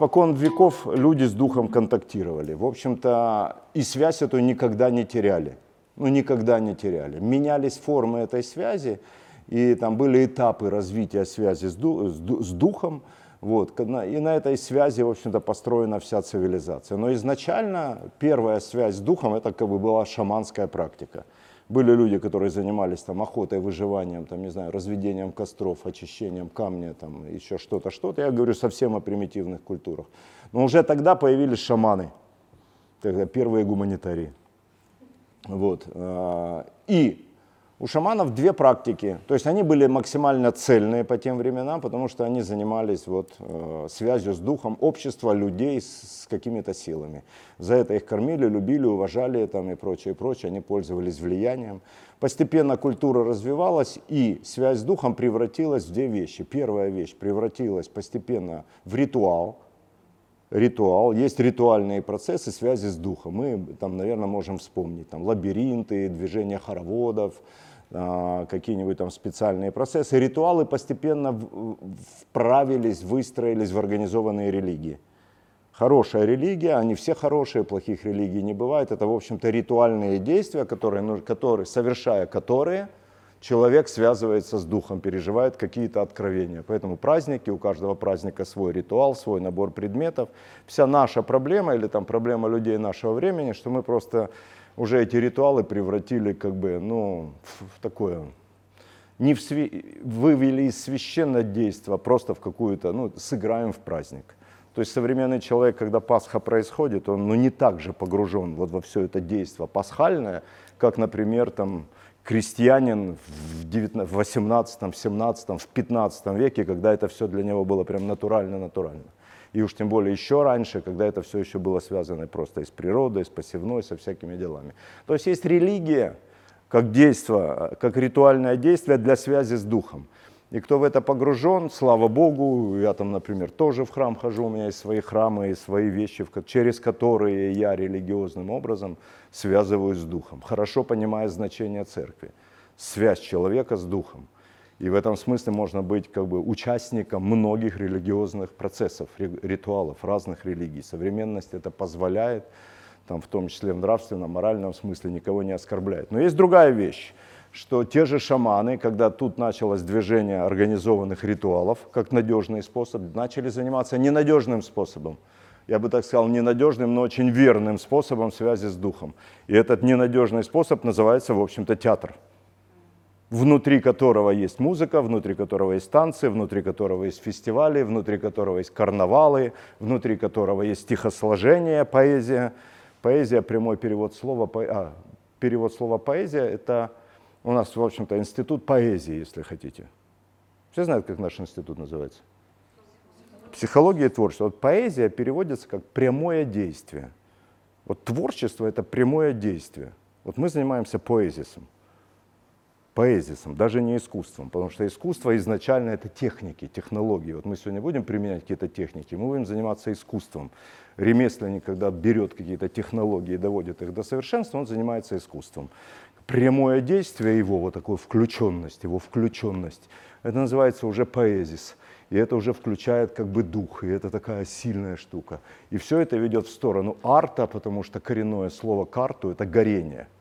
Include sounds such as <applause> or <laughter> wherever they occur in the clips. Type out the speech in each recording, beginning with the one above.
Испокон веков люди с духом контактировали. В общем-то, и связь эту никогда не теряли. Ну, никогда не теряли. Менялись формы этой связи, и там были этапы развития связи с, ду- с, ду- с духом. Вот. И на этой связи, в общем-то, построена вся цивилизация. Но изначально первая связь с духом, это как бы была шаманская практика. Были люди, которые занимались там охотой, выживанием, там, не знаю, разведением костров, очищением камня, там, еще что-то, что-то. Я говорю совсем о примитивных культурах. Но уже тогда появились шаманы, тогда первые гуманитарии. Вот. а, И у шаманов две практики. То есть они были максимально цельные по тем временам, потому что они занимались вот, э, связью с духом общества, людей с, с какими-то силами. За это их кормили, любили, уважали там, и прочее, и прочее. Они пользовались влиянием. Постепенно культура развивалась, и связь с духом превратилась в две вещи. Первая вещь превратилась постепенно в ритуал, ритуал, есть ритуальные процессы связи с духом. Мы там, наверное, можем вспомнить там, лабиринты, движения хороводов, какие-нибудь там специальные процессы. Ритуалы постепенно вправились, выстроились в организованные религии. Хорошая религия, они все хорошие, плохих религий не бывает. Это, в общем-то, ритуальные действия, которые, которые, совершая которые, человек связывается с духом, переживает какие-то откровения. Поэтому праздники, у каждого праздника свой ритуал, свой набор предметов. Вся наша проблема или там проблема людей нашего времени, что мы просто уже эти ритуалы превратили как бы, ну, в, в такое, не в све- вывели из священного действия, а просто в какую-то, ну, сыграем в праздник. То есть современный человек, когда Пасха происходит, он ну, не так же погружен вот во все это действие пасхальное, как, например, там, крестьянин в 19 в 18, 17, в 15 веке, когда это все для него было прям натурально-натурально. И уж тем более еще раньше, когда это все еще было связано просто и с природой, с посевной, со всякими делами. То есть есть религия как действие, как ритуальное действие для связи с духом. И кто в это погружен, слава Богу, я там, например, тоже в храм хожу, у меня есть свои храмы и свои вещи, через которые я религиозным образом связываюсь с духом, хорошо понимая значение церкви, связь человека с духом. И в этом смысле можно быть как бы участником многих религиозных процессов, ри- ритуалов разных религий. Современность это позволяет, там, в том числе в нравственном, моральном смысле, никого не оскорбляет. Но есть другая вещь, что те же шаманы, когда тут началось движение организованных ритуалов, как надежный способ, начали заниматься ненадежным способом. Я бы так сказал, ненадежным, но очень верным способом связи с духом. И этот ненадежный способ называется, в общем-то, театр внутри которого есть музыка, внутри которого есть танцы, внутри которого есть фестивали, внутри которого есть карнавалы, внутри которого есть стихосложение, поэзия. Поэзия, прямой перевод слова, а, перевод слова поэзия, это у нас, в общем-то, институт поэзии, если хотите. Все знают, как наш институт называется? Психология и творчество. Вот поэзия переводится как прямое действие. Вот творчество – это прямое действие. Вот мы занимаемся поэзисом поэзисом, даже не искусством, потому что искусство изначально это техники, технологии. Вот мы сегодня будем применять какие-то техники, мы будем заниматься искусством. Ремесленник, когда берет какие-то технологии и доводит их до совершенства, он занимается искусством. Прямое действие его, вот такой включенность, его включенность, это называется уже поэзис. И это уже включает как бы дух, и это такая сильная штука. И все это ведет в сторону арта, потому что коренное слово карту – это горение –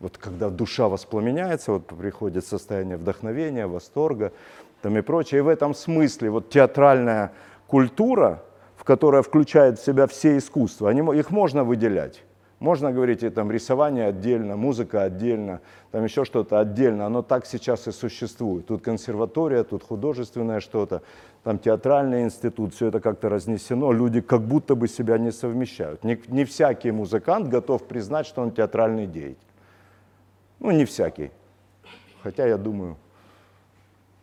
вот когда душа воспламеняется, вот приходит состояние вдохновения, восторга там и прочее. И в этом смысле вот театральная культура, в которая включает в себя все искусства, они, их можно выделять. Можно говорить, и там рисование отдельно, музыка отдельно, там еще что-то отдельно. Оно так сейчас и существует. Тут консерватория, тут художественное что-то, там театральный институт, все это как-то разнесено. Люди как будто бы себя не совмещают. Не, не всякий музыкант готов признать, что он театральный деятель. Ну, не всякий. Хотя я думаю,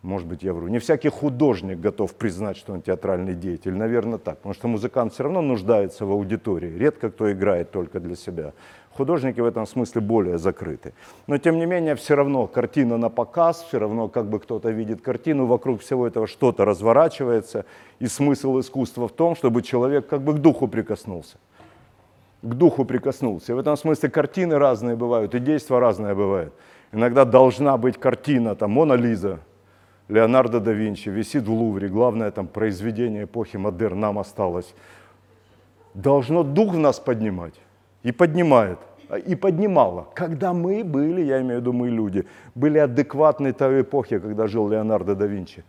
может быть, я вру. Не всякий художник готов признать, что он театральный деятель. Наверное, так. Потому что музыкант все равно нуждается в аудитории. Редко кто играет только для себя. Художники в этом смысле более закрыты. Но, тем не менее, все равно картина на показ, все равно как бы кто-то видит картину, вокруг всего этого что-то разворачивается. И смысл искусства в том, чтобы человек как бы к духу прикоснулся к духу прикоснулся. И в этом смысле картины разные бывают, и действия разные бывают. Иногда должна быть картина, там, Мона Лиза, Леонардо да Винчи висит в Лувре, главное там произведение эпохи модерн нам осталось. Должно дух в нас поднимать. И поднимает. И поднимало. Когда мы были, я имею в виду мы люди, были адекватны той эпохи, когда жил Леонардо да Винчи.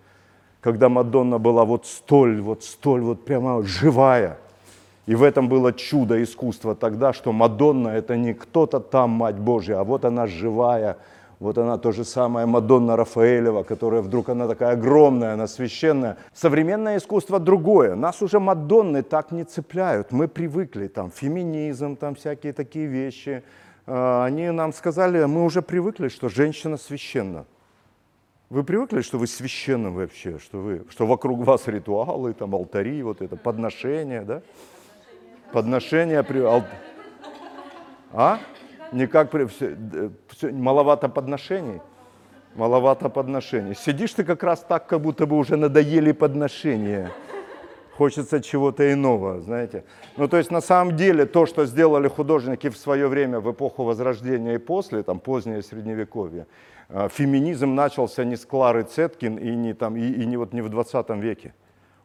Когда Мадонна была вот столь, вот столь, вот прямо живая. И в этом было чудо искусства тогда, что Мадонна это не кто-то там, Мать Божья, а вот она живая, вот она то же самое Мадонна Рафаэлева, которая вдруг она такая огромная, она священная. Современное искусство другое. Нас уже Мадонны так не цепляют. Мы привыкли, там, феминизм, там всякие такие вещи. А, они нам сказали, мы уже привыкли, что женщина священна. Вы привыкли, что вы священны вообще, что, вы, что вокруг вас ритуалы, там алтари, вот это подношение, да? Подношение, при... А? Никак, при... все, все, маловато подношений? Маловато подношений. Сидишь ты как раз так, как будто бы уже надоели подношения. Хочется чего-то иного, знаете. Ну, то есть, на самом деле, то, что сделали художники в свое время, в эпоху Возрождения и после, там, позднее Средневековье, а, феминизм начался не с Клары Цеткин и не, там, и, и не, вот, не в 20 веке.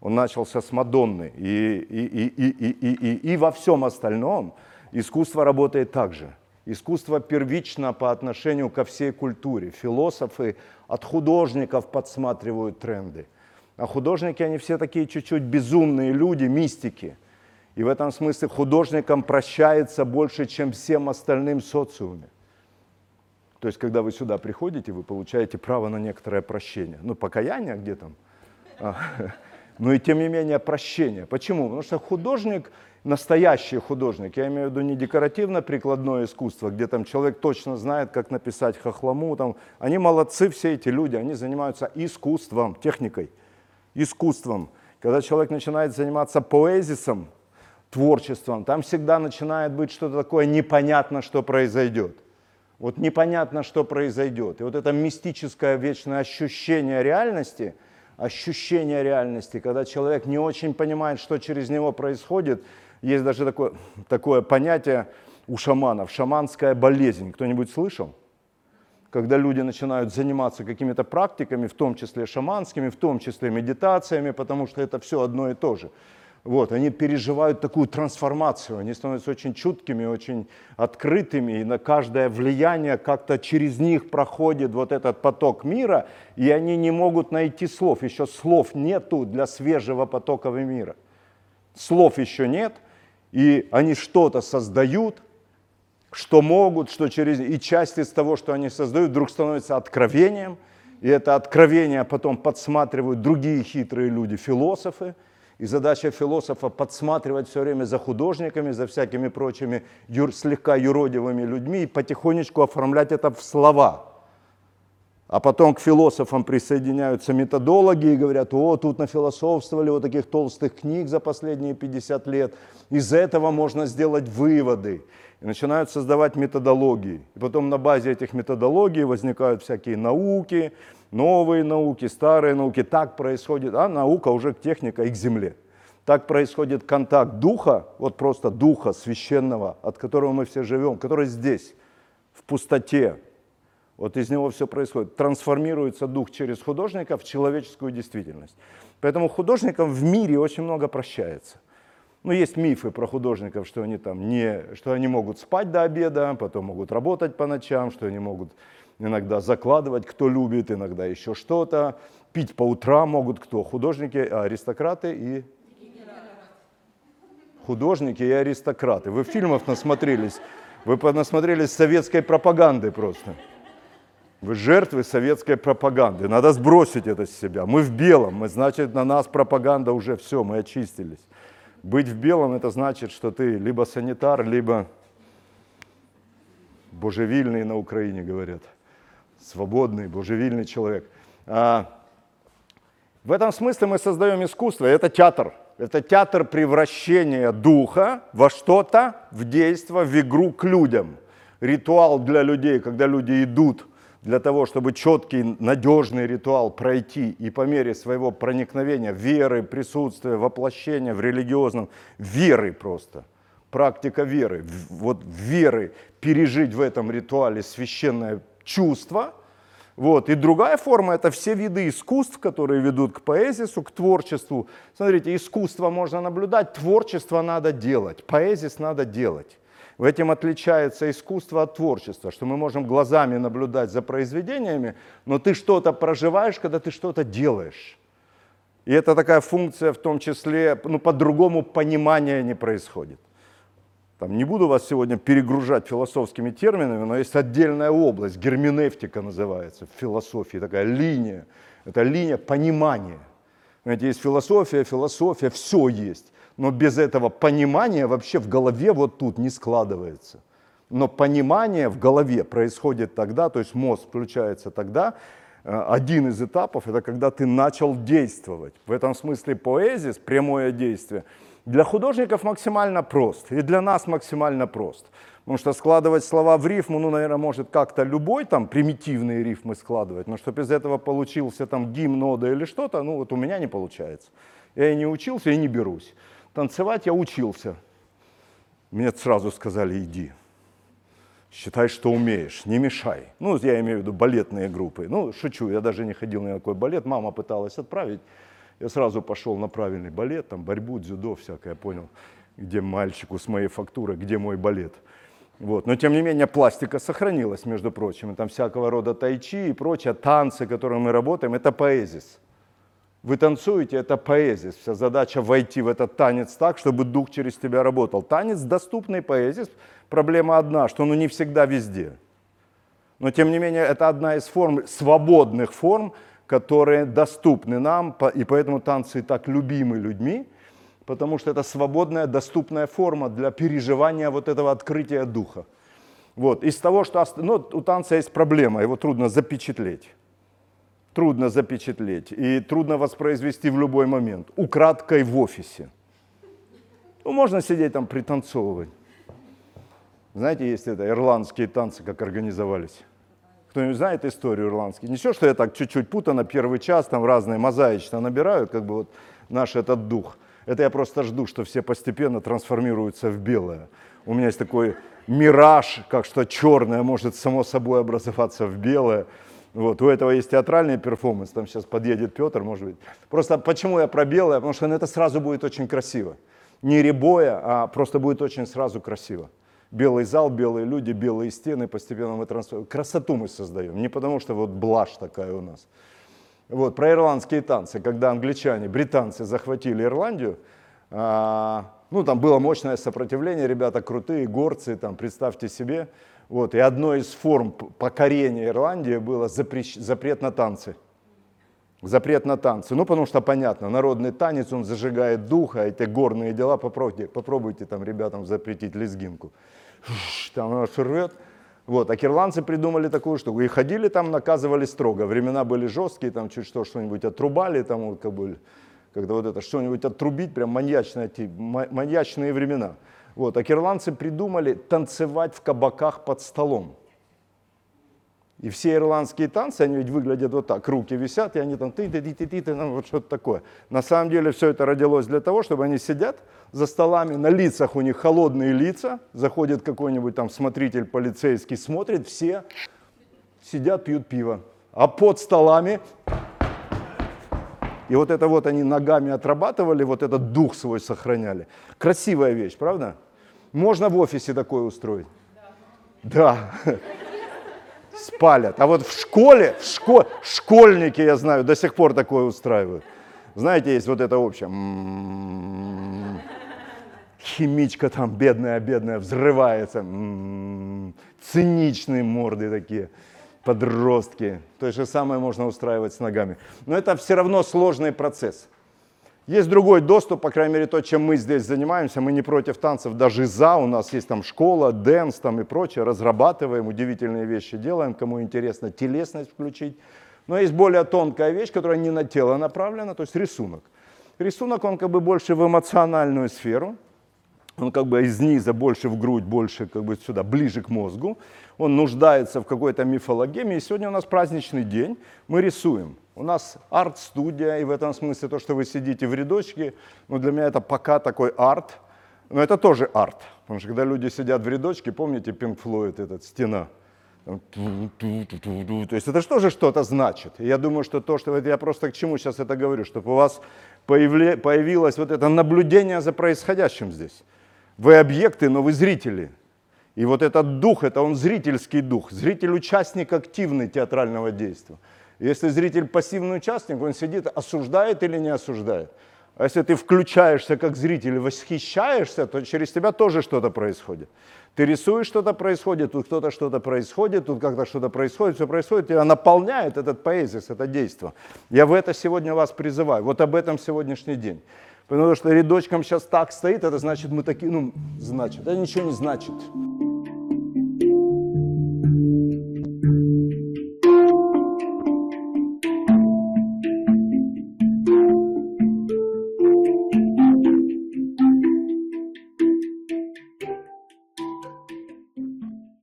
Он начался с Мадонны. И, и, и, и, и, и, и, и во всем остальном искусство работает так же. Искусство первично по отношению ко всей культуре. Философы от художников подсматривают тренды. А художники, они все такие чуть-чуть безумные люди, мистики. И в этом смысле художникам прощается больше, чем всем остальным социуме. То есть, когда вы сюда приходите, вы получаете право на некоторое прощение. Ну, покаяние где там? <laughs> Но и тем не менее прощение. Почему? Потому что художник, настоящий художник, я имею в виду не декоративно-прикладное искусство, где там человек точно знает, как написать хохлому, там, они молодцы все эти люди, они занимаются искусством, техникой, искусством. Когда человек начинает заниматься поэзисом, творчеством, там всегда начинает быть что-то такое непонятно, что произойдет. Вот непонятно, что произойдет. И вот это мистическое вечное ощущение реальности, ощущение реальности, когда человек не очень понимает, что через него происходит, есть даже такое, такое понятие у шаманов, шаманская болезнь. Кто-нибудь слышал? Когда люди начинают заниматься какими-то практиками, в том числе шаманскими, в том числе медитациями, потому что это все одно и то же. Вот, они переживают такую трансформацию, они становятся очень чуткими, очень открытыми, и на каждое влияние как-то через них проходит вот этот поток мира, и они не могут найти слов, еще слов нету для свежего потока мира. Слов еще нет, и они что-то создают, что могут, что через... И часть из того, что они создают, вдруг становится откровением, и это откровение потом подсматривают другие хитрые люди, философы – и задача философа подсматривать все время за художниками, за всякими прочими юр, слегка юродивыми людьми и потихонечку оформлять это в слова. А потом к философам присоединяются методологи и говорят, о, тут нафилософствовали вот таких толстых книг за последние 50 лет. Из этого можно сделать выводы. И начинают создавать методологии. И потом на базе этих методологий возникают всякие науки, новые науки, старые науки. Так происходит, а наука уже техника и к земле. Так происходит контакт духа, вот просто духа священного, от которого мы все живем, который здесь, в пустоте. Вот из него все происходит. Трансформируется дух через художника в человеческую действительность. Поэтому художникам в мире очень много прощается. Ну, есть мифы про художников, что они там не, что они могут спать до обеда, потом могут работать по ночам, что они могут иногда закладывать, кто любит, иногда еще что-то. Пить по утрам могут кто? Художники, аристократы и... Художники и аристократы. Вы фильмов насмотрелись, вы насмотрелись советской пропаганды просто. Вы жертвы советской пропаганды. Надо сбросить это с себя. Мы в белом, мы, значит, на нас пропаганда уже все, мы очистились. Быть в белом это значит, что ты либо санитар, либо божевильный на Украине говорят свободный, божевильный человек. А, в этом смысле мы создаем искусство, это театр. Это театр превращения духа во что-то, в действие, в игру к людям. Ритуал для людей, когда люди идут для того, чтобы четкий, надежный ритуал пройти и по мере своего проникновения, веры, присутствия, воплощения в религиозном, веры просто, практика веры, вот веры, пережить в этом ритуале священное чувство, Вот. И другая форма – это все виды искусств, которые ведут к поэзису, к творчеству. Смотрите, искусство можно наблюдать, творчество надо делать, поэзис надо делать. В этом отличается искусство от творчества, что мы можем глазами наблюдать за произведениями, но ты что-то проживаешь, когда ты что-то делаешь. И это такая функция, в том числе, ну, по-другому понимания не происходит. Там, не буду вас сегодня перегружать философскими терминами, но есть отдельная область, герменевтика называется, в философии, такая линия. Это линия понимания. Знаете, есть философия, философия, все есть. Но без этого понимания вообще в голове вот тут не складывается. Но понимание в голове происходит тогда, то есть мозг включается тогда, э, один из этапов, это когда ты начал действовать. В этом смысле поэзис, прямое действие – для художников максимально прост, и для нас максимально прост. Потому что складывать слова в рифму, ну, наверное, может как-то любой там примитивные рифмы складывать, но чтобы из этого получился там гимн, ода или что-то, ну, вот у меня не получается. Я и не учился, и не берусь. Танцевать я учился. Мне сразу сказали, иди. Считай, что умеешь, не мешай. Ну, я имею в виду балетные группы. Ну, шучу, я даже не ходил на какой балет. Мама пыталась отправить. Я сразу пошел на правильный балет, там борьбу, дзюдо, всякое, понял, где мальчику с моей фактурой, где мой балет. Вот. Но тем не менее пластика сохранилась, между прочим. И там всякого рода тайчи и прочее, танцы, которые мы работаем, это поэзис. Вы танцуете, это поэзис. Вся задача войти в этот танец так, чтобы дух через тебя работал. Танец доступный поэзис. Проблема одна, что он не всегда везде. Но тем не менее, это одна из форм, свободных форм, которые доступны нам, и поэтому танцы так любимы людьми, потому что это свободная, доступная форма для переживания вот этого открытия духа. Вот. Из того, что ну, у танца есть проблема, его трудно запечатлеть. Трудно запечатлеть и трудно воспроизвести в любой момент. Украдкой в офисе. Ну, можно сидеть там пританцовывать. Знаете, есть это ирландские танцы, как организовались. Кто-нибудь знает историю ирландскую? Не все, что я так чуть-чуть путано, первый час, там разные мозаично набираю, как бы вот наш этот дух. Это я просто жду, что все постепенно трансформируются в белое. У меня есть такой мираж, как что черное может само собой образоваться в белое. Вот, у этого есть театральный перформанс, там сейчас подъедет Петр, может быть. Просто почему я про белое? Потому что это сразу будет очень красиво. Не ребоя, а просто будет очень сразу красиво белый зал, белые люди, белые стены, постепенно мы трансформируем. Красоту мы создаем, не потому что вот блажь такая у нас. Вот, про ирландские танцы, когда англичане, британцы захватили Ирландию, а, ну, там было мощное сопротивление, ребята крутые, горцы, там, представьте себе. Вот, и одной из форм покорения Ирландии было запрещ, запрет на танцы. Запрет на танцы. Ну, потому что понятно, народный танец, он зажигает дух, а эти горные дела, попробуйте, попробуйте там ребятам запретить лезгинку там она рвет. Вот, а кирландцы придумали такую штуку. И ходили там, наказывали строго. Времена были жесткие, там чуть что, что-нибудь отрубали, там как бы, когда вот это что-нибудь отрубить, прям маньячные, маньячные времена. Вот, а кирландцы придумали танцевать в кабаках под столом. И все ирландские танцы, они ведь выглядят вот так, руки висят, и они там ты ты ты ты ты, ты ну, вот что-то такое. На самом деле все это родилось для того, чтобы они сидят за столами, на лицах у них холодные лица, заходит какой-нибудь там смотритель полицейский, смотрит, все сидят, пьют пиво. А под столами, и вот это вот они ногами отрабатывали, вот этот дух свой сохраняли. Красивая вещь, правда? Можно в офисе такое устроить? Да. да спалят. А вот в школе, в школе, школьники, я знаю, до сих пор такое устраивают. Знаете, есть вот это общее. Химичка там бедная, бедная, взрывается. Циничные морды такие, подростки. То же самое можно устраивать с ногами. Но это все равно сложный процесс. Есть другой доступ, по крайней мере, то, чем мы здесь занимаемся. Мы не против танцев, даже за. У нас есть там школа, dance там и прочее. Разрабатываем, удивительные вещи делаем. Кому интересно, телесность включить. Но есть более тонкая вещь, которая не на тело направлена, то есть рисунок. Рисунок, он как бы больше в эмоциональную сферу. Он как бы из низа больше в грудь, больше как бы сюда, ближе к мозгу. Он нуждается в какой-то мифологемии. И сегодня у нас праздничный день. Мы рисуем. У нас арт-студия, и в этом смысле то, что вы сидите в рядочке, ну, для меня это пока такой арт, но это тоже арт. Потому что когда люди сидят в рядочке, помните Pink Floyd, этот «Стена». То есть это же тоже что-то значит. Я думаю, что то, что я просто к чему сейчас это говорю, чтобы у вас появилось вот это наблюдение за происходящим здесь. Вы объекты, но вы зрители. И вот этот дух, это он зрительский дух. Зритель участник активный театрального действия. Если зритель пассивный участник, он сидит, осуждает или не осуждает. А если ты включаешься как зритель восхищаешься, то через тебя тоже что-то происходит. Ты рисуешь, что-то происходит, тут кто-то что-то происходит, тут как-то что-то происходит, все происходит, тебя наполняет этот поэзис, это действие. Я в это сегодня вас призываю, вот об этом сегодняшний день. Потому что рядочком сейчас так стоит, это значит мы такие, ну, значит, это ничего не значит.